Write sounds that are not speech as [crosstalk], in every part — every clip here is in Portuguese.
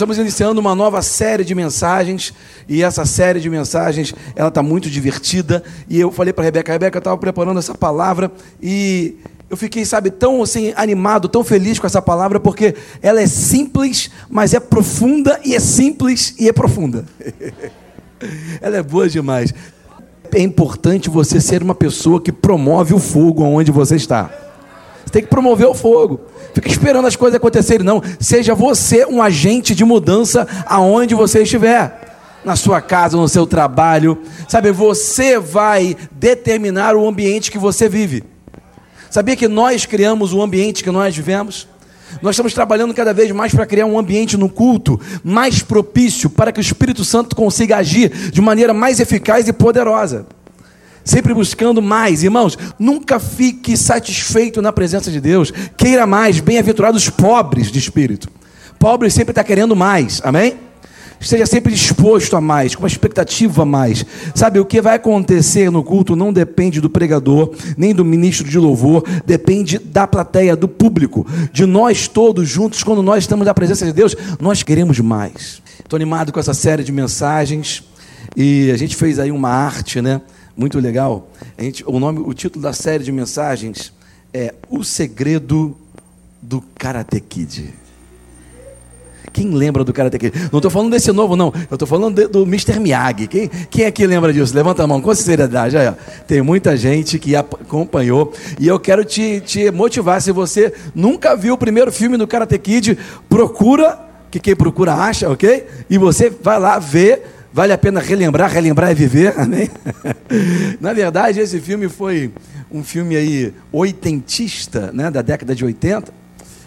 Estamos iniciando uma nova série de mensagens e essa série de mensagens ela está muito divertida e eu falei para Rebeca, Rebeca, eu estava preparando essa palavra e eu fiquei, sabe, tão assim animado, tão feliz com essa palavra porque ela é simples, mas é profunda e é simples e é profunda. [laughs] ela é boa demais. É importante você ser uma pessoa que promove o fogo onde você está. Você tem que promover o fogo. Fica esperando as coisas acontecerem, não. Seja você um agente de mudança aonde você estiver. Na sua casa, no seu trabalho. Sabe, você vai determinar o ambiente que você vive. Sabia que nós criamos o ambiente que nós vivemos? Nós estamos trabalhando cada vez mais para criar um ambiente no culto mais propício para que o Espírito Santo consiga agir de maneira mais eficaz e poderosa sempre buscando mais. Irmãos, nunca fique satisfeito na presença de Deus. Queira mais, bem-aventurados pobres de espírito. Pobre sempre está querendo mais, amém? Esteja sempre disposto a mais, com uma expectativa a mais. Sabe, o que vai acontecer no culto não depende do pregador, nem do ministro de louvor, depende da plateia, do público, de nós todos juntos, quando nós estamos na presença de Deus, nós queremos mais. Estou animado com essa série de mensagens e a gente fez aí uma arte, né? Muito legal. A gente, o nome, o título da série de mensagens é O Segredo do Karate Kid. Quem lembra do Karate Kid? Não estou falando desse novo, não. Eu estou falando de, do Mr. Miyagi. Quem, quem que lembra disso? Levanta a mão com seriedade. Aí. Tem muita gente que acompanhou. E eu quero te, te motivar. Se você nunca viu o primeiro filme do Karate Kid, procura, que quem procura acha, ok? E você vai lá ver Vale a pena relembrar, relembrar é viver, [laughs] amém? Na verdade, esse filme foi um filme aí oitentista, né, da década de 80,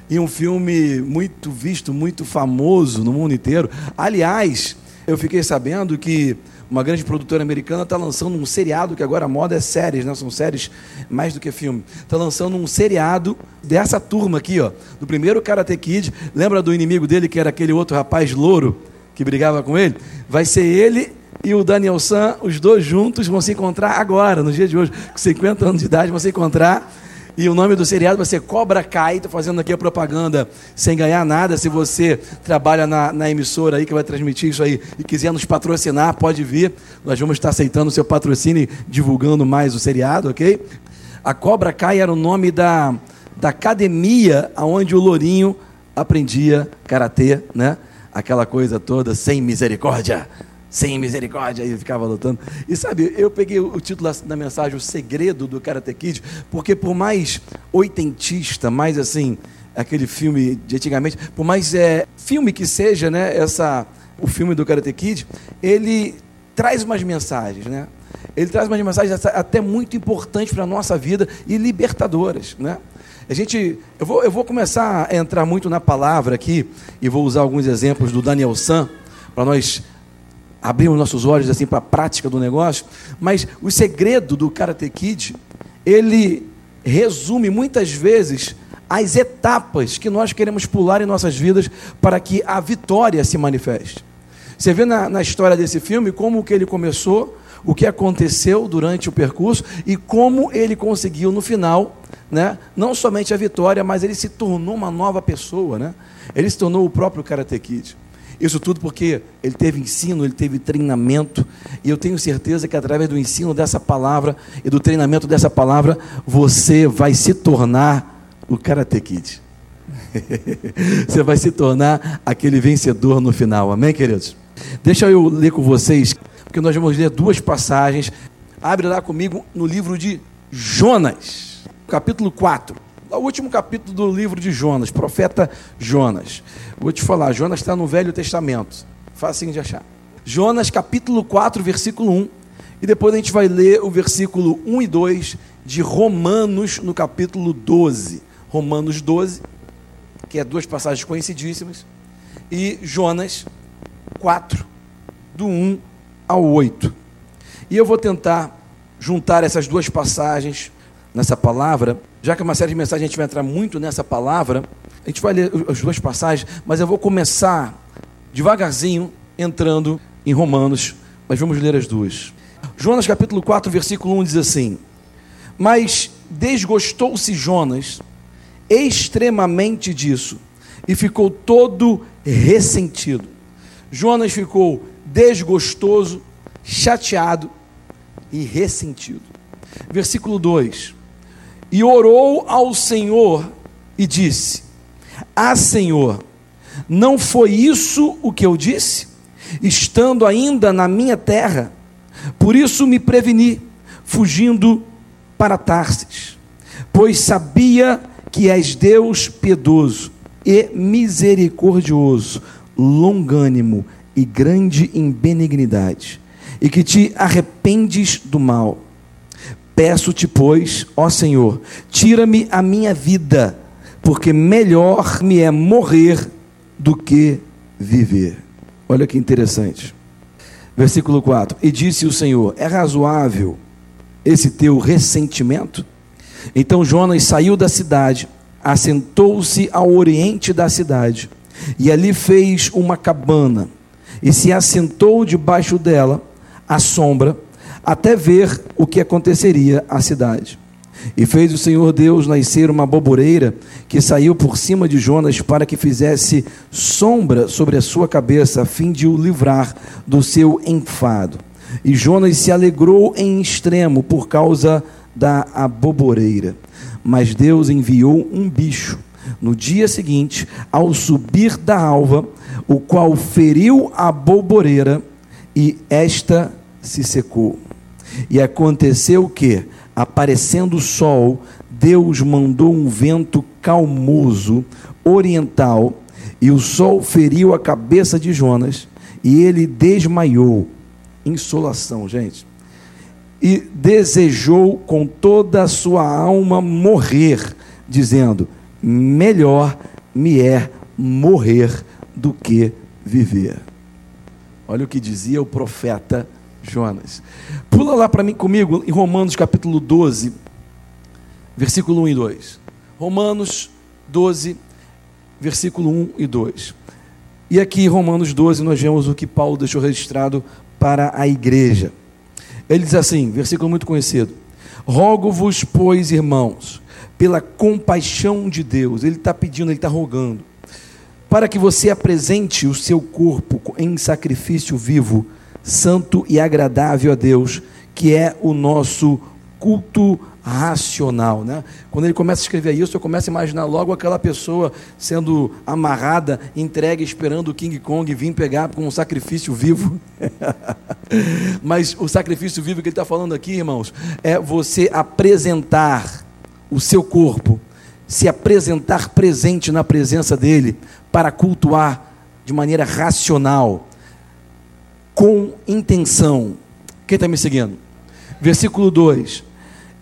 e um filme muito visto, muito famoso no mundo inteiro. Aliás, eu fiquei sabendo que uma grande produtora americana está lançando um seriado, que agora a moda é séries, né? são séries mais do que filme. Está lançando um seriado dessa turma aqui, ó, do primeiro Karate Kid. Lembra do inimigo dele, que era aquele outro rapaz louro? Que brigava com ele, vai ser ele e o Daniel San, os dois juntos vão se encontrar agora, no dia de hoje, com 50 anos de idade, vão se encontrar. E o nome do seriado vai ser Cobra Kai. Estou fazendo aqui a propaganda sem ganhar nada. Se você trabalha na, na, emissora aí que vai transmitir isso aí e quiser nos patrocinar, pode vir. Nós vamos estar aceitando o seu patrocínio e divulgando mais o seriado, ok? A Cobra Kai era o nome da, da academia onde o Lourinho aprendia karatê, né? Aquela coisa toda, sem misericórdia, sem misericórdia, e ficava lutando. E sabe, eu peguei o título da mensagem, O Segredo do Karate Kid, porque por mais oitentista, mais assim, aquele filme de antigamente, por mais é, filme que seja, né, essa, o filme do Karate Kid, ele traz umas mensagens, né? Ele traz umas mensagens até muito importantes para a nossa vida e libertadoras, né? A gente, eu vou, eu vou começar a entrar muito na palavra aqui e vou usar alguns exemplos do Daniel San para nós abrirmos nossos olhos assim para a prática do negócio. Mas o segredo do Karate Kid, ele resume muitas vezes as etapas que nós queremos pular em nossas vidas para que a vitória se manifeste. Você vê na, na história desse filme como que ele começou, o que aconteceu durante o percurso e como ele conseguiu no final né, não somente a vitória, mas ele se tornou uma nova pessoa, né? Ele se tornou o próprio Karate Kid. Isso tudo porque ele teve ensino, ele teve treinamento, e eu tenho certeza que através do ensino dessa palavra e do treinamento dessa palavra, você vai se tornar o Karate Kid. [laughs] você vai se tornar aquele vencedor no final. Amém, queridos? Deixa eu ler com vocês, porque nós vamos ler duas passagens. Abre lá comigo no livro de Jonas capítulo 4. O último capítulo do livro de Jonas, profeta Jonas. Vou te falar, Jonas está no Velho Testamento. Fácil de achar. Jonas, capítulo 4, versículo 1. E depois a gente vai ler o versículo 1 e 2 de Romanos, no capítulo 12. Romanos 12, que é duas passagens conhecidíssimas. E Jonas 4, do 1 ao 8. E eu vou tentar juntar essas duas passagens nessa palavra, já que é uma série de mensagens a gente vai entrar muito nessa palavra, a gente vai ler as duas passagens, mas eu vou começar devagarzinho entrando em Romanos, mas vamos ler as duas. Jonas capítulo 4, versículo 1 diz assim: Mas desgostou-se Jonas extremamente disso e ficou todo ressentido. Jonas ficou desgostoso, chateado e ressentido. Versículo 2: E orou ao Senhor e disse: Ah, Senhor, não foi isso o que eu disse? Estando ainda na minha terra, por isso me preveni, fugindo para Tarsis, pois sabia que és Deus piedoso e misericordioso, longânimo e grande em benignidade, e que te arrependes do mal. Peço-te, pois, ó Senhor, tira-me a minha vida, porque melhor me é morrer do que viver. Olha que interessante. Versículo 4: E disse o Senhor: É razoável esse teu ressentimento? Então Jonas saiu da cidade, assentou-se ao oriente da cidade, e ali fez uma cabana, e se assentou debaixo dela, à sombra, até ver o que aconteceria à cidade. E fez o Senhor Deus nascer uma boboreira que saiu por cima de Jonas para que fizesse sombra sobre a sua cabeça, a fim de o livrar do seu enfado. E Jonas se alegrou em extremo por causa da aboboreira. Mas Deus enviou um bicho no dia seguinte, ao subir da alva, o qual feriu a boboreira e esta se secou. E aconteceu que, aparecendo o sol, Deus mandou um vento calmoso, oriental, e o sol feriu a cabeça de Jonas, e ele desmaiou. Insolação, gente. E desejou com toda a sua alma morrer, dizendo: Melhor me é morrer do que viver. Olha o que dizia o profeta Jonas. Pula lá para mim comigo em Romanos capítulo 12, versículo 1 e 2. Romanos 12, versículo 1 e 2. E aqui em Romanos 12 nós vemos o que Paulo deixou registrado para a igreja. Ele diz assim, versículo muito conhecido: Rogo-vos, pois, irmãos, pela compaixão de Deus, ele está pedindo, ele está rogando, para que você apresente o seu corpo em sacrifício vivo, santo e agradável a Deus, que é o nosso culto racional. Né? Quando ele começa a escrever isso, eu começo a imaginar logo aquela pessoa sendo amarrada, entregue, esperando o King Kong vir pegar com um sacrifício vivo. [laughs] Mas o sacrifício vivo que ele está falando aqui, irmãos, é você apresentar o seu corpo, se apresentar presente na presença dele, para cultuar de maneira racional, com intenção. Quem está me seguindo? Versículo 2: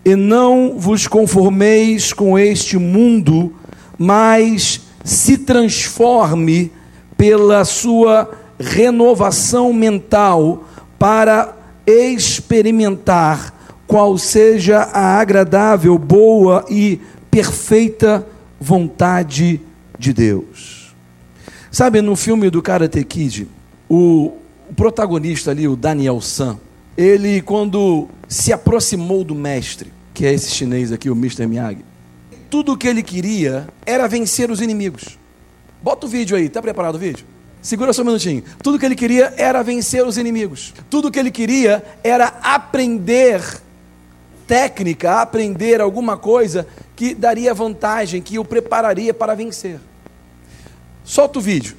E não vos conformeis com este mundo, mas se transforme pela sua renovação mental para experimentar qual seja a agradável, boa e perfeita vontade de Deus. Sabe, no filme do Karate Kid, o, o protagonista ali, o Daniel San, ele quando se aproximou do mestre, que é esse chinês aqui, o Mr. Miyagi, tudo o que ele queria era vencer os inimigos. Bota o vídeo aí, tá preparado o vídeo? Segura só um minutinho. Tudo que ele queria era vencer os inimigos. Tudo que ele queria era aprender técnica, aprender alguma coisa que daria vantagem, que o prepararia para vencer. Solta o vídeo.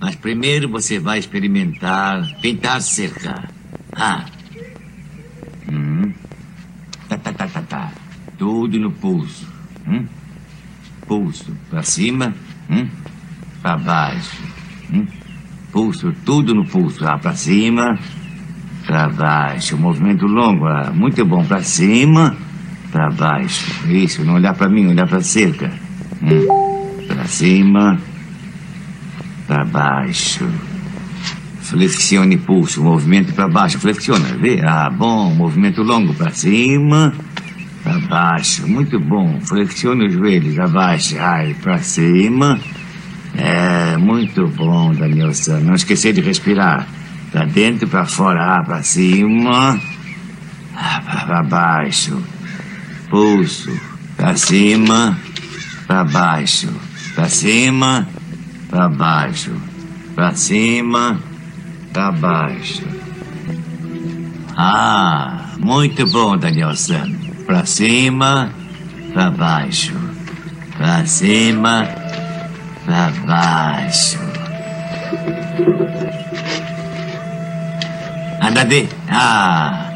Mas primeiro você vai experimentar tentar cercar. Ah. Hum. Tá, tá, tá, tá, tá. Tudo no pulso. Hum? Pulso para cima, hum? para baixo. Hum? Pulso, tudo no pulso. Ah, para cima, para baixo. Movimento longo, ah, muito bom. Para cima, para baixo. Isso, não olhar para mim, olhar para cerca. Hum? Para cima, para baixo. Flexione pulso, movimento para baixo. Flexiona, vê? Ah, bom. Movimento longo para cima, para baixo. Muito bom. Flexione os joelhos, abaixa. Ai, para cima. É, muito bom, Danielson. Não esquecer de respirar. Para dentro, para fora. Ah, para cima. Ah, para baixo. Pulso. Para cima, para baixo. Para cima, para baixo. Para cima, para baixo. Ah, muito bom, Danielson. Para cima, para baixo. Para cima, para baixo. Anda de. Ah,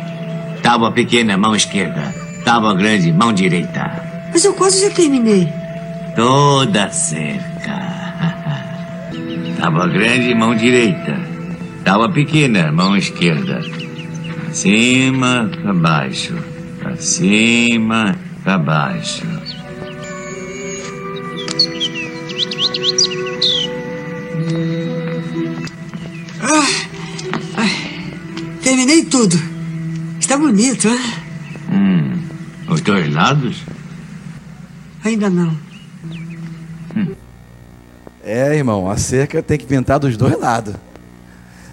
tábua pequena, mão esquerda. Tábua grande, mão direita. Mas eu quase já terminei. Toda cerca. [laughs] Tábua grande, mão direita. Tábua pequena, mão esquerda. Pra cima, para baixo. Pra cima, para baixo. Tudo. Está bonito, hein? Hum, os dois lados? Ainda não. É, irmão, a cerca tem que pintar dos dois lados.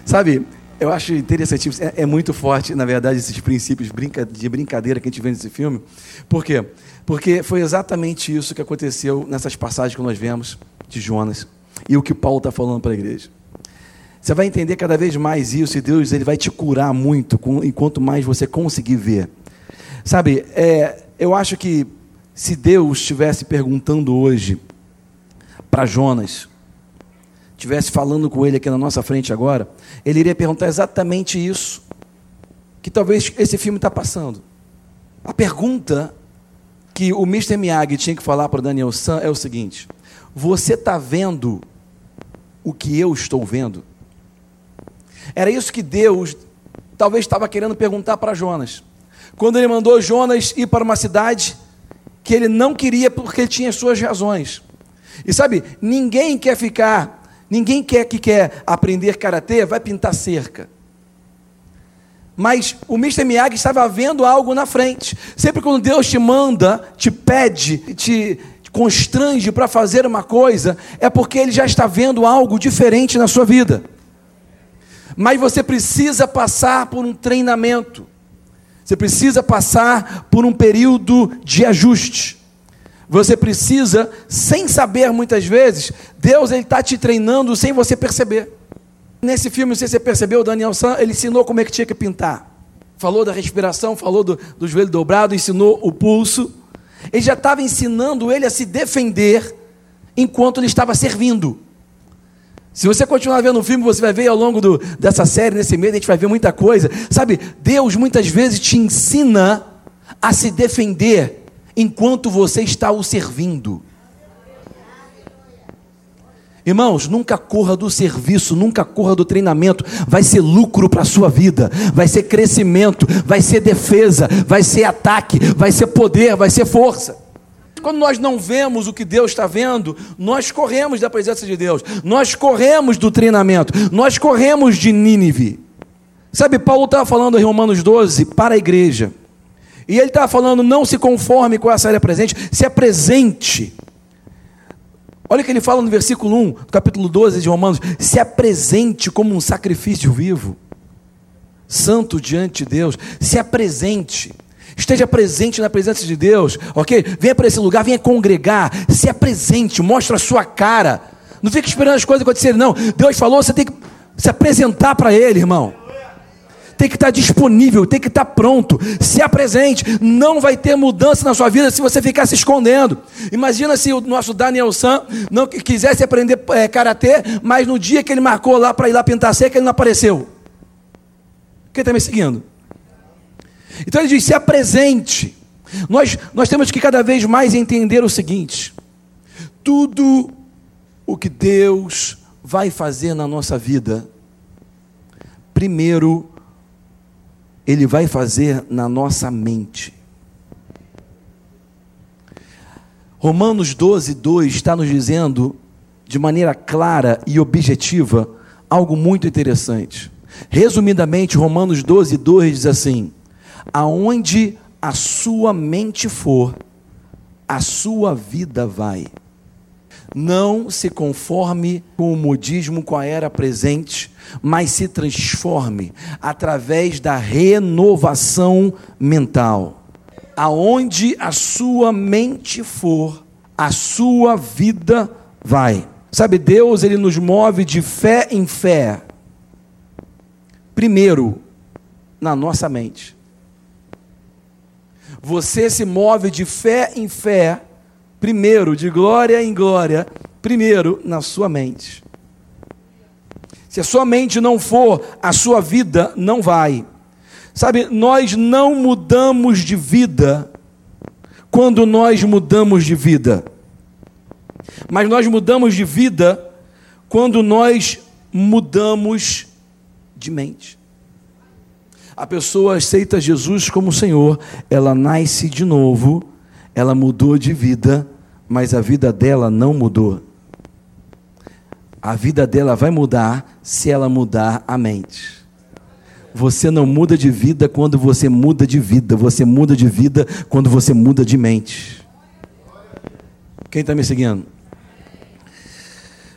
Sabe, eu acho interessante, é, é muito forte, na verdade, esses princípios de brincadeira que a gente vê nesse filme. Por quê? Porque foi exatamente isso que aconteceu nessas passagens que nós vemos de Jonas e o que Paulo está falando para a igreja. Você vai entender cada vez mais isso e Deus ele vai te curar muito com, enquanto mais você conseguir ver. Sabe, é, eu acho que se Deus estivesse perguntando hoje para Jonas, estivesse falando com ele aqui na nossa frente agora, ele iria perguntar exatamente isso que talvez esse filme está passando. A pergunta que o Mr. Miyagi tinha que falar para o Daniel San é o seguinte: Você está vendo o que eu estou vendo? Era isso que Deus talvez estava querendo perguntar para Jonas. Quando ele mandou Jonas ir para uma cidade que ele não queria porque ele tinha suas razões. E sabe, ninguém quer ficar, ninguém quer que quer aprender karatê, vai pintar cerca. Mas o Mr. Miyagi estava vendo algo na frente. Sempre quando Deus te manda, te pede, te constrange para fazer uma coisa, é porque ele já está vendo algo diferente na sua vida. Mas você precisa passar por um treinamento. Você precisa passar por um período de ajuste. Você precisa, sem saber muitas vezes, Deus ele está te treinando sem você perceber. Nesse filme, não sei se você percebeu, Daniel San, ele ensinou como é que tinha que pintar. Falou da respiração, falou do, do joelho dobrado, ensinou o pulso. Ele já estava ensinando ele a se defender enquanto ele estava servindo. Se você continuar vendo o filme, você vai ver ao longo do, dessa série, nesse mês, a gente vai ver muita coisa. Sabe, Deus muitas vezes te ensina a se defender enquanto você está o servindo. Irmãos, nunca corra do serviço, nunca corra do treinamento. Vai ser lucro para a sua vida, vai ser crescimento, vai ser defesa, vai ser ataque, vai ser poder, vai ser força. Quando nós não vemos o que Deus está vendo, nós corremos da presença de Deus, nós corremos do treinamento, nós corremos de Nínive. Sabe, Paulo estava falando em Romanos 12 para a igreja, e ele estava falando: não se conforme com essa área presente, se apresente. Olha o que ele fala no versículo 1, do capítulo 12 de Romanos: se apresente como um sacrifício vivo, santo diante de Deus, se apresente. Esteja presente na presença de Deus, ok? Venha para esse lugar, venha congregar, se apresente, mostre a sua cara. Não fique esperando as coisas acontecerem, não. Deus falou, você tem que se apresentar para Ele, irmão. Tem que estar disponível, tem que estar pronto. Se apresente. Não vai ter mudança na sua vida se você ficar se escondendo. Imagina se o nosso Daniel San não quisesse aprender é, karatê, mas no dia que ele marcou lá para ir lá pintar seca, ele não apareceu. Quem está me seguindo? Então ele diz: se apresente. Nós, nós temos que cada vez mais entender o seguinte: tudo o que Deus vai fazer na nossa vida, primeiro, Ele vai fazer na nossa mente. Romanos 12, 2 está nos dizendo, de maneira clara e objetiva, algo muito interessante. Resumidamente, Romanos 12, 2 diz assim: Aonde a sua mente for, a sua vida vai. Não se conforme com o modismo com a era presente, mas se transforme através da renovação mental. Aonde a sua mente for, a sua vida vai. Sabe, Deus, ele nos move de fé em fé. Primeiro, na nossa mente. Você se move de fé em fé, primeiro, de glória em glória, primeiro na sua mente. Se a sua mente não for, a sua vida não vai. Sabe, nós não mudamos de vida quando nós mudamos de vida mas nós mudamos de vida quando nós mudamos de mente. A pessoa aceita Jesus como Senhor, ela nasce de novo, ela mudou de vida, mas a vida dela não mudou. A vida dela vai mudar se ela mudar a mente. Você não muda de vida quando você muda de vida, você muda de vida quando você muda de mente. Quem está me seguindo?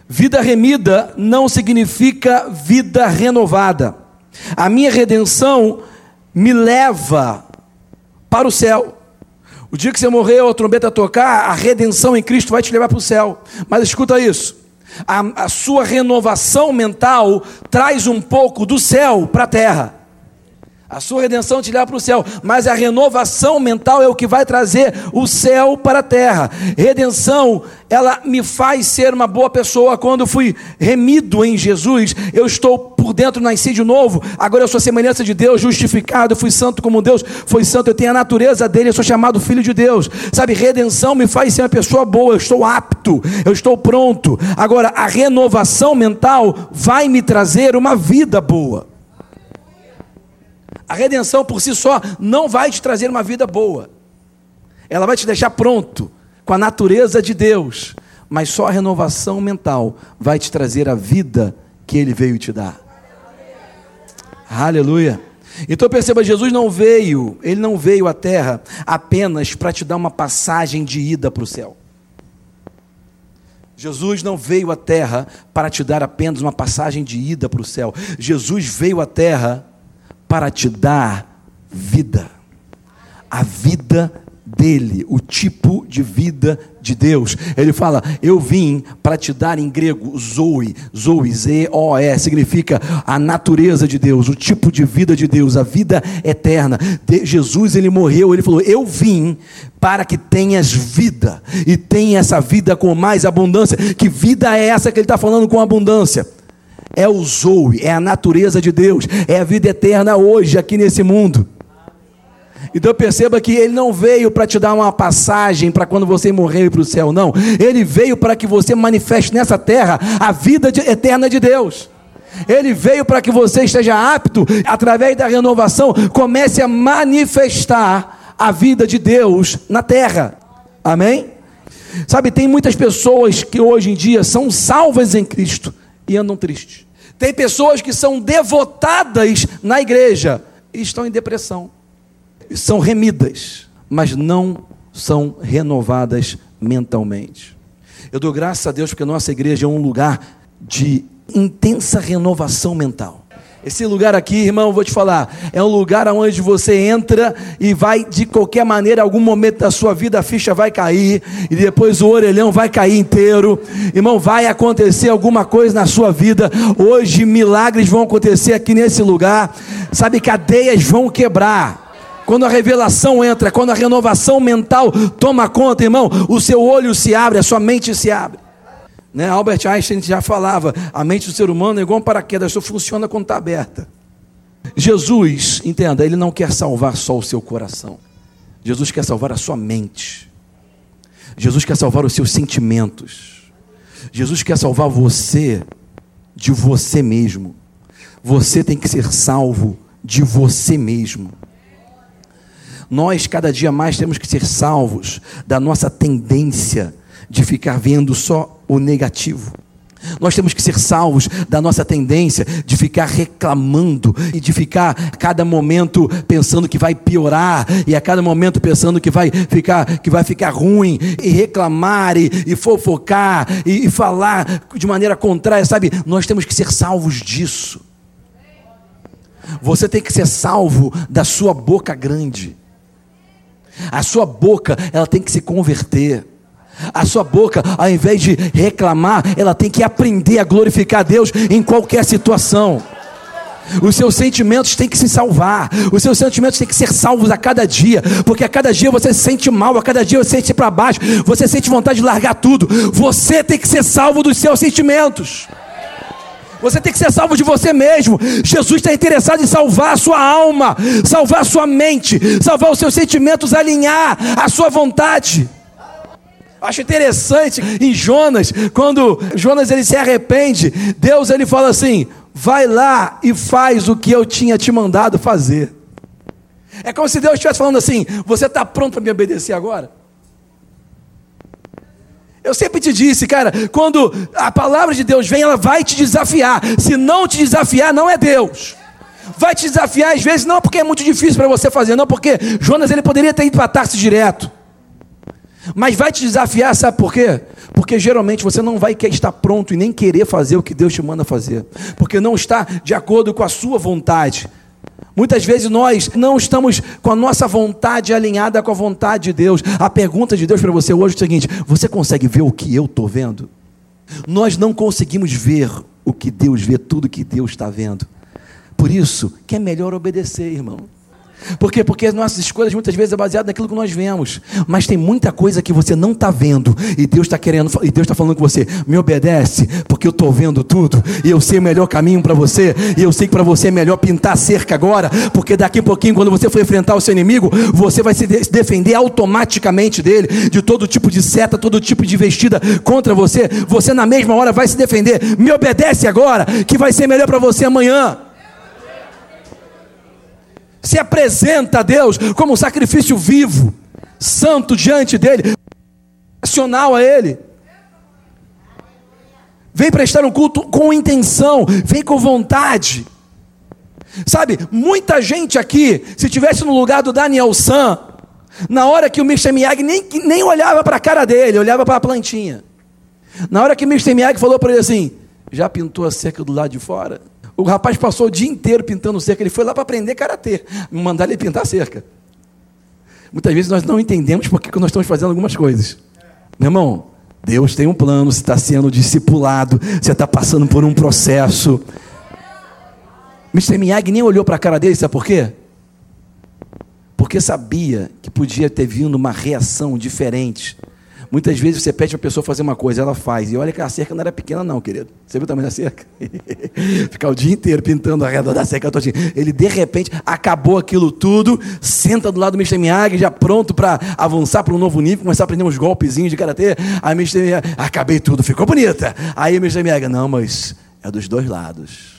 Vida remida não significa vida renovada. A minha redenção me leva para o céu. O dia que você morrer, a trombeta tocar, a redenção em Cristo vai te levar para o céu. Mas escuta isso: a, a sua renovação mental traz um pouco do céu para a terra. A sua redenção te leva para o céu, mas a renovação mental é o que vai trazer o céu para a terra. Redenção, ela me faz ser uma boa pessoa. Quando fui remido em Jesus, eu estou por dentro, nasci de novo. Agora eu sou semelhança de Deus, justificado. Eu fui santo como Deus foi santo. Eu tenho a natureza dele, eu sou chamado filho de Deus. Sabe, redenção me faz ser uma pessoa boa. Eu estou apto, eu estou pronto. Agora, a renovação mental vai me trazer uma vida boa. A redenção por si só não vai te trazer uma vida boa. Ela vai te deixar pronto com a natureza de Deus, mas só a renovação mental vai te trazer a vida que ele veio te dar. Aleluia. Então perceba, Jesus não veio, ele não veio à terra apenas para te dar uma passagem de ida para o céu. Jesus não veio à terra para te dar apenas uma passagem de ida para o céu. Jesus veio à terra para te dar vida. A vida dele, o tipo de vida de Deus. Ele fala: Eu vim para te dar em grego Zoe, Zoe, Z-O-E, significa a natureza de Deus, o tipo de vida de Deus, a vida eterna. De Jesus, ele morreu, ele falou: Eu vim para que tenhas vida e tenha essa vida com mais abundância. Que vida é essa que ele está falando com abundância? É o Zoe, é a natureza de Deus, é a vida eterna hoje, aqui nesse mundo. Então perceba que ele não veio para te dar uma passagem para quando você morrer para o céu, não. Ele veio para que você manifeste nessa terra a vida de, eterna de Deus. Ele veio para que você esteja apto, através da renovação, comece a manifestar a vida de Deus na terra. Amém? Sabe, tem muitas pessoas que hoje em dia são salvas em Cristo e andam tristes. Tem pessoas que são devotadas na igreja e estão em depressão. São remidas, mas não são renovadas mentalmente. Eu dou graças a Deus porque a nossa igreja é um lugar de intensa renovação mental. Esse lugar aqui, irmão, vou te falar, é um lugar onde você entra e vai, de qualquer maneira, algum momento da sua vida, a ficha vai cair, e depois o orelhão vai cair inteiro. Irmão, vai acontecer alguma coisa na sua vida. Hoje, milagres vão acontecer aqui nesse lugar. Sabe, cadeias vão quebrar. Quando a revelação entra, quando a renovação mental toma conta, irmão, o seu olho se abre, a sua mente se abre. Né? Albert Einstein já falava: a mente do ser humano é igual um paraquedas, só funciona quando está aberta. Jesus, entenda, ele não quer salvar só o seu coração. Jesus quer salvar a sua mente. Jesus quer salvar os seus sentimentos. Jesus quer salvar você de você mesmo. Você tem que ser salvo de você mesmo. Nós, cada dia mais, temos que ser salvos da nossa tendência de ficar vendo só o negativo. Nós temos que ser salvos da nossa tendência de ficar reclamando e de ficar a cada momento pensando que vai piorar e a cada momento pensando que vai ficar que vai ficar ruim e reclamar e, e fofocar e, e falar de maneira contrária, sabe? Nós temos que ser salvos disso. Você tem que ser salvo da sua boca grande. A sua boca, ela tem que se converter. A sua boca, ao invés de reclamar, ela tem que aprender a glorificar a Deus em qualquer situação. Os seus sentimentos têm que se salvar. Os seus sentimentos têm que ser salvos a cada dia. Porque a cada dia você se sente mal, a cada dia você se sente para baixo, você sente vontade de largar tudo. Você tem que ser salvo dos seus sentimentos. Você tem que ser salvo de você mesmo. Jesus está interessado em salvar a sua alma, salvar a sua mente, salvar os seus sentimentos, alinhar a sua vontade. Acho interessante em Jonas, quando Jonas ele se arrepende, Deus ele fala assim: vai lá e faz o que eu tinha te mandado fazer. É como se Deus estivesse falando assim: você está pronto para me obedecer agora? Eu sempre te disse, cara, quando a palavra de Deus vem, ela vai te desafiar. Se não te desafiar, não é Deus. Vai te desafiar às vezes não porque é muito difícil para você fazer, não porque Jonas ele poderia ter ido para Tarso direto. Mas vai te desafiar, sabe por quê? Porque geralmente você não vai estar pronto e nem querer fazer o que Deus te manda fazer, porque não está de acordo com a sua vontade. Muitas vezes nós não estamos com a nossa vontade alinhada com a vontade de Deus. A pergunta de Deus para você hoje é o seguinte: você consegue ver o que eu estou vendo? Nós não conseguimos ver o que Deus vê, tudo que Deus está vendo. Por isso que é melhor obedecer, irmão. Por quê? Porque as nossas escolhas muitas vezes é baseado naquilo que nós vemos. Mas tem muita coisa que você não está vendo. E Deus está querendo, e Deus está falando com você, me obedece, porque eu estou vendo tudo. E eu sei o melhor caminho para você. E eu sei que para você é melhor pintar a cerca agora. Porque daqui a pouquinho, quando você for enfrentar o seu inimigo, você vai se defender automaticamente dele, de todo tipo de seta, todo tipo de vestida contra você. Você na mesma hora vai se defender. Me obedece agora, que vai ser melhor para você amanhã se apresenta a Deus como um sacrifício vivo, santo diante dele, racional a Ele. Vem prestar um culto com intenção, vem com vontade. Sabe, muita gente aqui, se tivesse no lugar do Daniel San, na hora que o Mr. Miyagi nem, nem olhava para a cara dele, olhava para a plantinha. Na hora que o Mr. Miyagi falou para ele assim: Já pintou a cerca do lado de fora? O rapaz passou o dia inteiro pintando cerca. Ele foi lá para aprender karatê. Mandar ele pintar cerca. Muitas vezes nós não entendemos por que nós estamos fazendo algumas coisas. Meu irmão, Deus tem um plano, você está sendo discipulado, você está passando por um processo. Mr. Miyagi nem olhou para a cara dele, sabe por quê? Porque sabia que podia ter vindo uma reação diferente Muitas vezes você pede para a pessoa fazer uma coisa, ela faz. E olha que a cerca não era pequena, não, querido. Você viu tamanho da cerca? [laughs] Ficar o dia inteiro pintando a redor da cerca todinha. Ele, de repente, acabou aquilo tudo, senta do lado do Mr. Miyagi, já pronto para avançar para um novo nível, começar a aprender uns golpezinhos de karatê. Aí Mr. Miyagi, acabei tudo, ficou bonita. Aí Mr. Miyagi, não, mas é dos dois lados.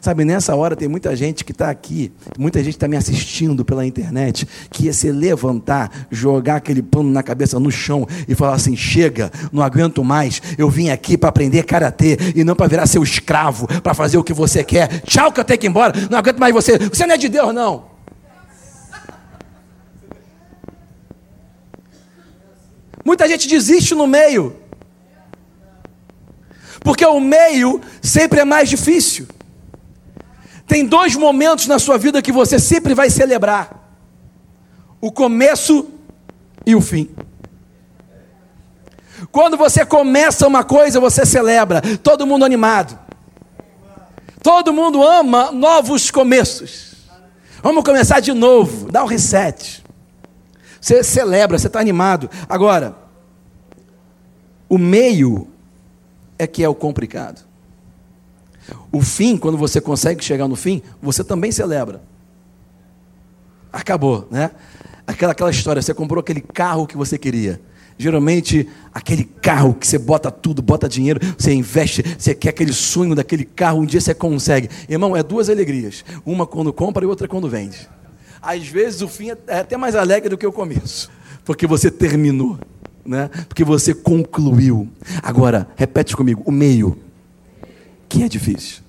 Sabe, nessa hora tem muita gente que está aqui, muita gente está me assistindo pela internet, que ia se levantar, jogar aquele pano na cabeça no chão e falar assim: chega, não aguento mais, eu vim aqui para aprender karatê e não para virar seu escravo, para fazer o que você quer. Tchau, que eu tenho que ir embora, não aguento mais você. Você não é de Deus, não. Muita gente desiste no meio. Porque o meio sempre é mais difícil. Tem dois momentos na sua vida que você sempre vai celebrar: o começo e o fim. Quando você começa uma coisa, você celebra, todo mundo animado. Todo mundo ama novos começos. Vamos começar de novo, dá um reset. Você celebra, você está animado. Agora, o meio é que é o complicado. O fim, quando você consegue chegar no fim, você também celebra. Acabou, né? Aquela, aquela história, você comprou aquele carro que você queria. Geralmente, aquele carro que você bota tudo, bota dinheiro, você investe, você quer aquele sonho daquele carro, um dia você consegue. Irmão, é duas alegrias. Uma quando compra e outra quando vende. Às vezes o fim é, é até mais alegre do que o começo, porque você terminou. né? Porque você concluiu. Agora, repete comigo, o meio, é difícil.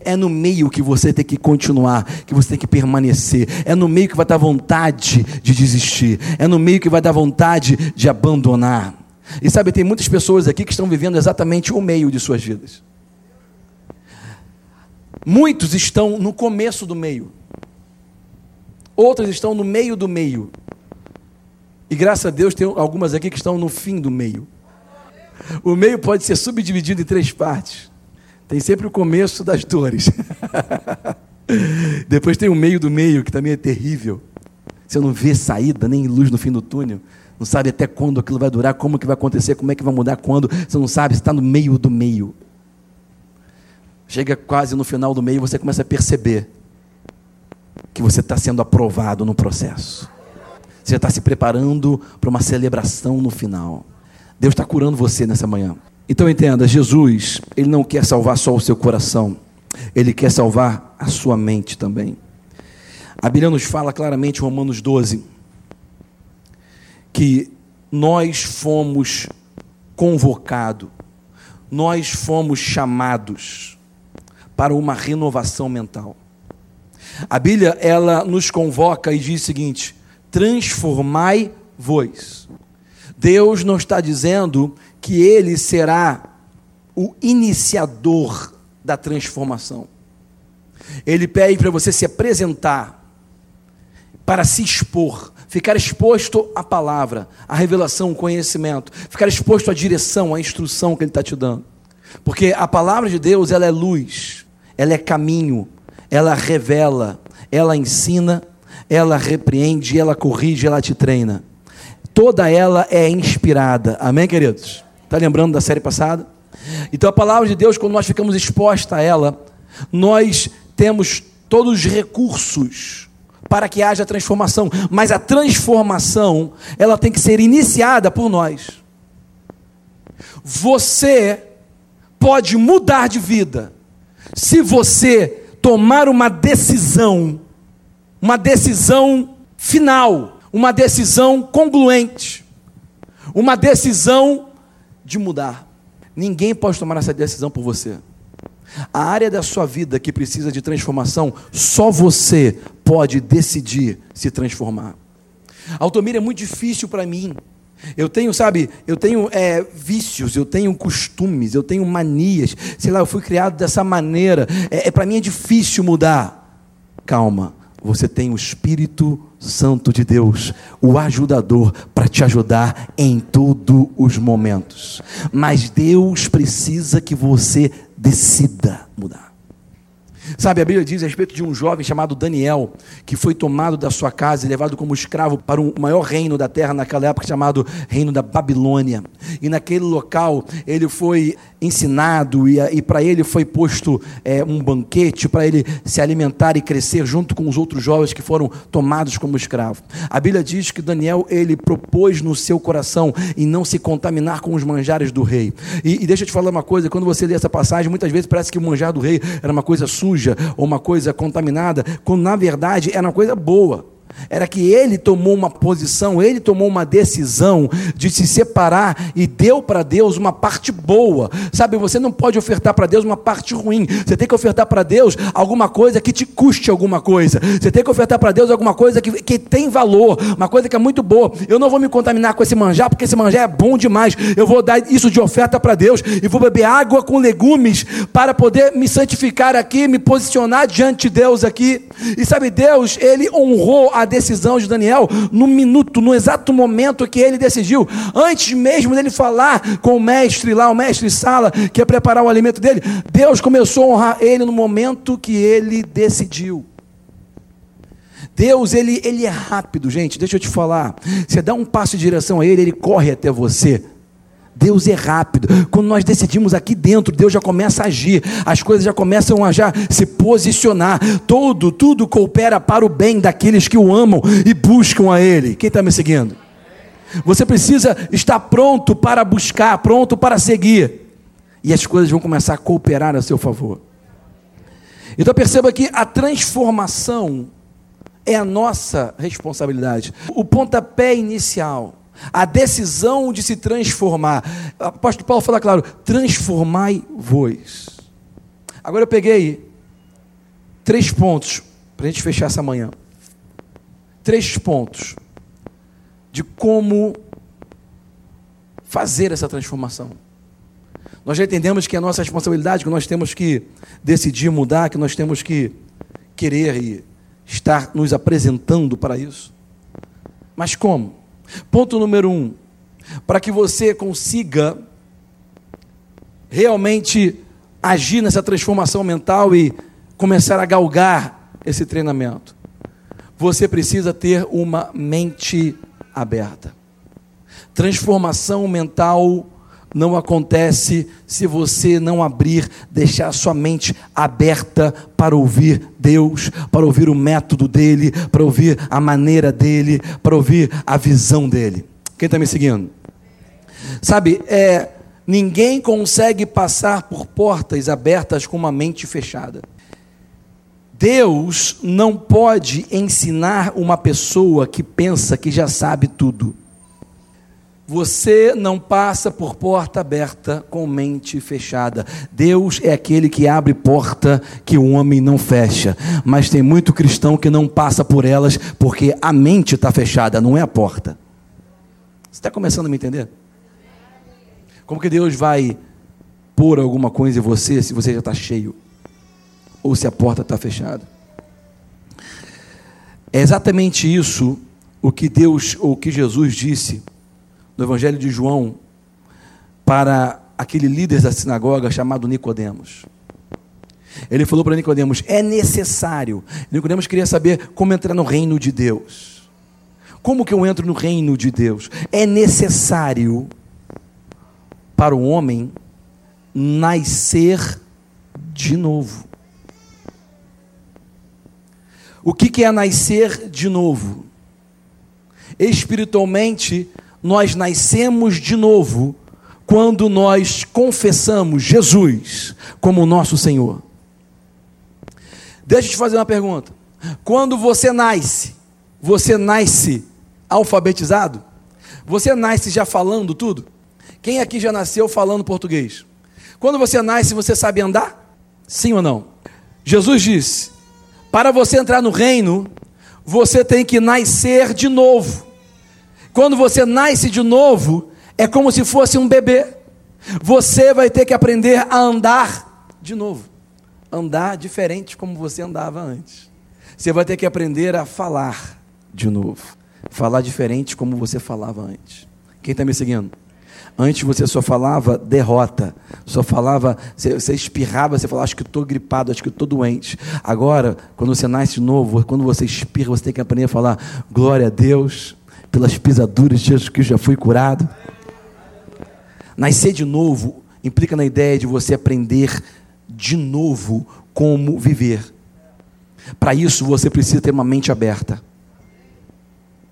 É no meio que você tem que continuar, que você tem que permanecer. É no meio que vai dar vontade de desistir. É no meio que vai dar vontade de abandonar. E sabe, tem muitas pessoas aqui que estão vivendo exatamente o meio de suas vidas. Muitos estão no começo do meio. Outras estão no meio do meio. E graças a Deus tem algumas aqui que estão no fim do meio. O meio pode ser subdividido em três partes. Tem sempre o começo das [laughs] dores. Depois tem o meio do meio, que também é terrível. Você não vê saída, nem luz no fim do túnel. Não sabe até quando aquilo vai durar, como que vai acontecer, como é que vai mudar, quando. Você não sabe, você está no meio do meio. Chega quase no final do meio, você começa a perceber que você está sendo aprovado no processo. Você está se preparando para uma celebração no final. Deus está curando você nessa manhã. Então entenda, Jesus, ele não quer salvar só o seu coração, ele quer salvar a sua mente também. A Bíblia nos fala claramente, Romanos 12, que nós fomos convocados, nós fomos chamados para uma renovação mental. A Bíblia, ela nos convoca e diz o seguinte: transformai-vos. Deus não está dizendo que ele será o iniciador da transformação. Ele pede para você se apresentar, para se expor, ficar exposto à palavra, à revelação, ao conhecimento, ficar exposto à direção, à instrução que ele está te dando. Porque a palavra de Deus, ela é luz, ela é caminho, ela revela, ela ensina, ela repreende, ela corrige, ela te treina. Toda ela é inspirada. Amém, queridos? Está lembrando da série passada? Então a palavra de Deus, quando nós ficamos expostos a ela, nós temos todos os recursos para que haja transformação, mas a transformação, ela tem que ser iniciada por nós. Você pode mudar de vida se você tomar uma decisão, uma decisão final, uma decisão congruente, uma decisão de mudar. Ninguém pode tomar essa decisão por você. A área da sua vida que precisa de transformação, só você pode decidir se transformar. Altomir é muito difícil para mim. Eu tenho, sabe, eu tenho é, vícios, eu tenho costumes, eu tenho manias. Sei lá, eu fui criado dessa maneira. É, é para mim é difícil mudar. Calma, você tem o Espírito Santo de Deus, o ajudador, para te ajudar em todos os momentos. Mas Deus precisa que você decida mudar. Sabe, a Bíblia diz a respeito de um jovem chamado Daniel, que foi tomado da sua casa e levado como escravo para o maior reino da terra naquela época, chamado Reino da Babilônia. E naquele local ele foi ensinado e, e para ele foi posto é, um banquete para ele se alimentar e crescer junto com os outros jovens que foram tomados como escravo. A Bíblia diz que Daniel ele propôs no seu coração em não se contaminar com os manjares do rei. E, e deixa eu te falar uma coisa: quando você lê essa passagem, muitas vezes parece que o manjar do rei era uma coisa suja ou uma coisa contaminada, quando na verdade era uma coisa boa era que ele tomou uma posição, ele tomou uma decisão de se separar e deu para Deus uma parte boa. Sabe, você não pode ofertar para Deus uma parte ruim. Você tem que ofertar para Deus alguma coisa que te custe alguma coisa. Você tem que ofertar para Deus alguma coisa que, que tem valor, uma coisa que é muito boa. Eu não vou me contaminar com esse manjar, porque esse manjar é bom demais. Eu vou dar isso de oferta para Deus e vou beber água com legumes para poder me santificar aqui, me posicionar diante de Deus aqui. E sabe, Deus, ele honrou a decisão de Daniel no minuto, no exato momento que ele decidiu, antes mesmo dele falar com o mestre lá, o mestre Sala, que ia preparar o alimento dele, Deus começou a honrar ele no momento que ele decidiu. Deus, ele, ele é rápido, gente, deixa eu te falar. Você dá um passo de direção a ele, ele corre até você. Deus é rápido. Quando nós decidimos aqui dentro, Deus já começa a agir. As coisas já começam a já se posicionar. Todo, tudo coopera para o bem daqueles que o amam e buscam a Ele. Quem está me seguindo? Você precisa estar pronto para buscar, pronto para seguir. E as coisas vão começar a cooperar a seu favor. Então perceba que a transformação é a nossa responsabilidade. O pontapé inicial a decisão de se transformar. O apóstolo Paulo fala claro: transformai-vos. Agora eu peguei três pontos para a gente fechar essa manhã. Três pontos de como fazer essa transformação. Nós já entendemos que é nossa responsabilidade, que nós temos que decidir mudar, que nós temos que querer e estar nos apresentando para isso. Mas como? Ponto número um: para que você consiga realmente agir nessa transformação mental e começar a galgar esse treinamento, você precisa ter uma mente aberta. Transformação mental não acontece se você não abrir, deixar sua mente aberta para ouvir Deus, para ouvir o método dele, para ouvir a maneira dele, para ouvir a visão dele. Quem está me seguindo? Sabe, é, ninguém consegue passar por portas abertas com uma mente fechada. Deus não pode ensinar uma pessoa que pensa que já sabe tudo. Você não passa por porta aberta com mente fechada. Deus é aquele que abre porta que o homem não fecha. Mas tem muito cristão que não passa por elas porque a mente está fechada, não é a porta. Você está começando a me entender? Como que Deus vai pôr alguma coisa em você se você já está cheio? Ou se a porta está fechada? É exatamente isso o que Deus, ou o que Jesus disse no Evangelho de João para aquele líder da sinagoga chamado Nicodemos. Ele falou para Nicodemos: é necessário. Nicodemos queria saber como entrar no reino de Deus. Como que eu entro no reino de Deus? É necessário para o homem nascer de novo. O que, que é nascer de novo? Espiritualmente, nós nascemos de novo quando nós confessamos Jesus como nosso Senhor. Deixa eu te fazer uma pergunta. Quando você nasce, você nasce alfabetizado? Você nasce já falando tudo? Quem aqui já nasceu falando português? Quando você nasce, você sabe andar? Sim ou não? Jesus disse: para você entrar no reino, você tem que nascer de novo. Quando você nasce de novo, é como se fosse um bebê. Você vai ter que aprender a andar de novo. Andar diferente como você andava antes. Você vai ter que aprender a falar de novo. Falar diferente como você falava antes. Quem está me seguindo? Antes você só falava derrota, só falava, você, você espirrava, você falava, acho que estou gripado, acho que estou doente. Agora, quando você nasce de novo, quando você espirra, você tem que aprender a falar, glória a Deus, pelas pisaduras de Jesus Cristo já fui curado. Nascer de novo implica na ideia de você aprender de novo como viver. Para isso você precisa ter uma mente aberta.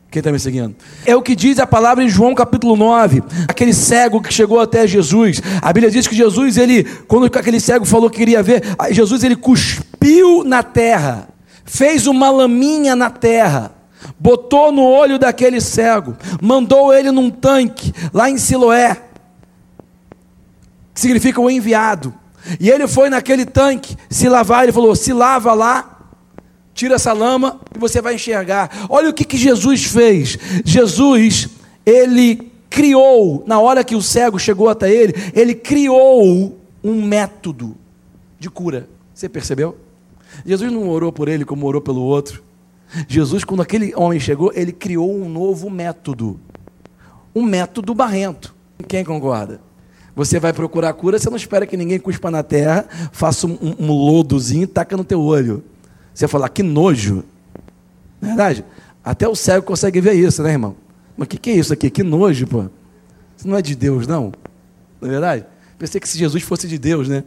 Quem está me seguindo? É o que diz a palavra em João capítulo 9. Aquele cego que chegou até Jesus. A Bíblia diz que Jesus, ele, quando aquele cego falou que queria ver, Jesus ele cuspiu na terra, fez uma laminha na terra botou no olho daquele cego, mandou ele num tanque, lá em Siloé, que significa o enviado. E ele foi naquele tanque se lavar, ele falou: se lava lá, tira essa lama e você vai enxergar. Olha o que, que Jesus fez. Jesus, ele criou, na hora que o cego chegou até ele, ele criou um método de cura. Você percebeu? Jesus não orou por ele como orou pelo outro. Jesus, quando aquele homem chegou, ele criou um novo método. Um método barrento. Quem concorda? Você vai procurar cura, você não espera que ninguém cuspa na terra, faça um, um, lodozinho e taca no teu olho. Você fala, que nojo. Não é verdade? Até o cego consegue ver isso, né, irmão? Mas o que, que é isso aqui? Que nojo, pô. Isso não é de Deus, não. Não é verdade? Pensei que se Jesus fosse de Deus, né?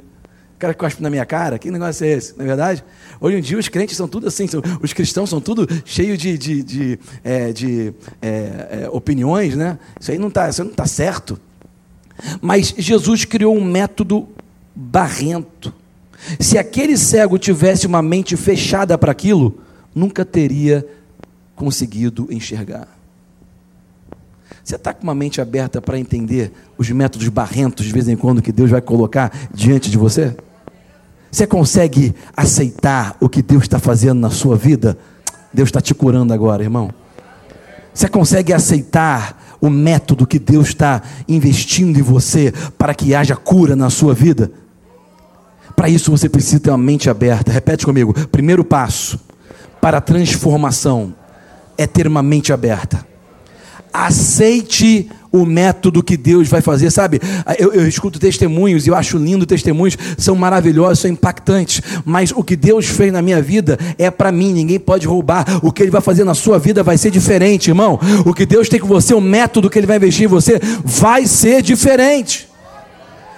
O cara cospe na minha cara, que negócio é esse? Não é verdade? Hoje em dia os crentes são tudo assim, os cristãos são tudo cheio de, de, de, é, de é, é, opiniões, né? Isso aí não está tá certo. Mas Jesus criou um método barrento. Se aquele cego tivesse uma mente fechada para aquilo, nunca teria conseguido enxergar. Você está com uma mente aberta para entender os métodos barrentos de vez em quando que Deus vai colocar diante de você? Você consegue aceitar o que Deus está fazendo na sua vida? Deus está te curando agora, irmão. Você consegue aceitar o método que Deus está investindo em você para que haja cura na sua vida? Para isso você precisa ter uma mente aberta. Repete comigo. Primeiro passo para a transformação é ter uma mente aberta. Aceite o método que Deus vai fazer, sabe? Eu, eu escuto testemunhos e eu acho lindo testemunhos, são maravilhosos, são impactantes, mas o que Deus fez na minha vida é para mim, ninguém pode roubar. O que Ele vai fazer na sua vida vai ser diferente, irmão. O que Deus tem com você, o método que Ele vai investir em você, vai ser diferente.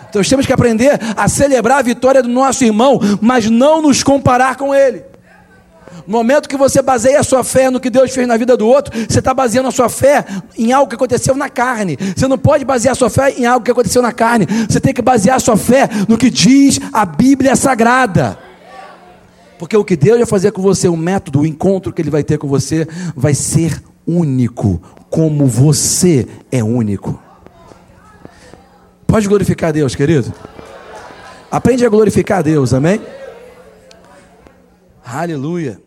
Então nós temos que aprender a celebrar a vitória do nosso irmão, mas não nos comparar com ele. No momento que você baseia a sua fé no que Deus fez na vida do outro, você está baseando a sua fé em algo que aconteceu na carne. Você não pode basear a sua fé em algo que aconteceu na carne. Você tem que basear a sua fé no que diz a Bíblia Sagrada. Porque o que Deus vai fazer com você, o método, o encontro que Ele vai ter com você, vai ser único, como você é único. Pode glorificar Deus, querido? Aprende a glorificar Deus, amém? Aleluia.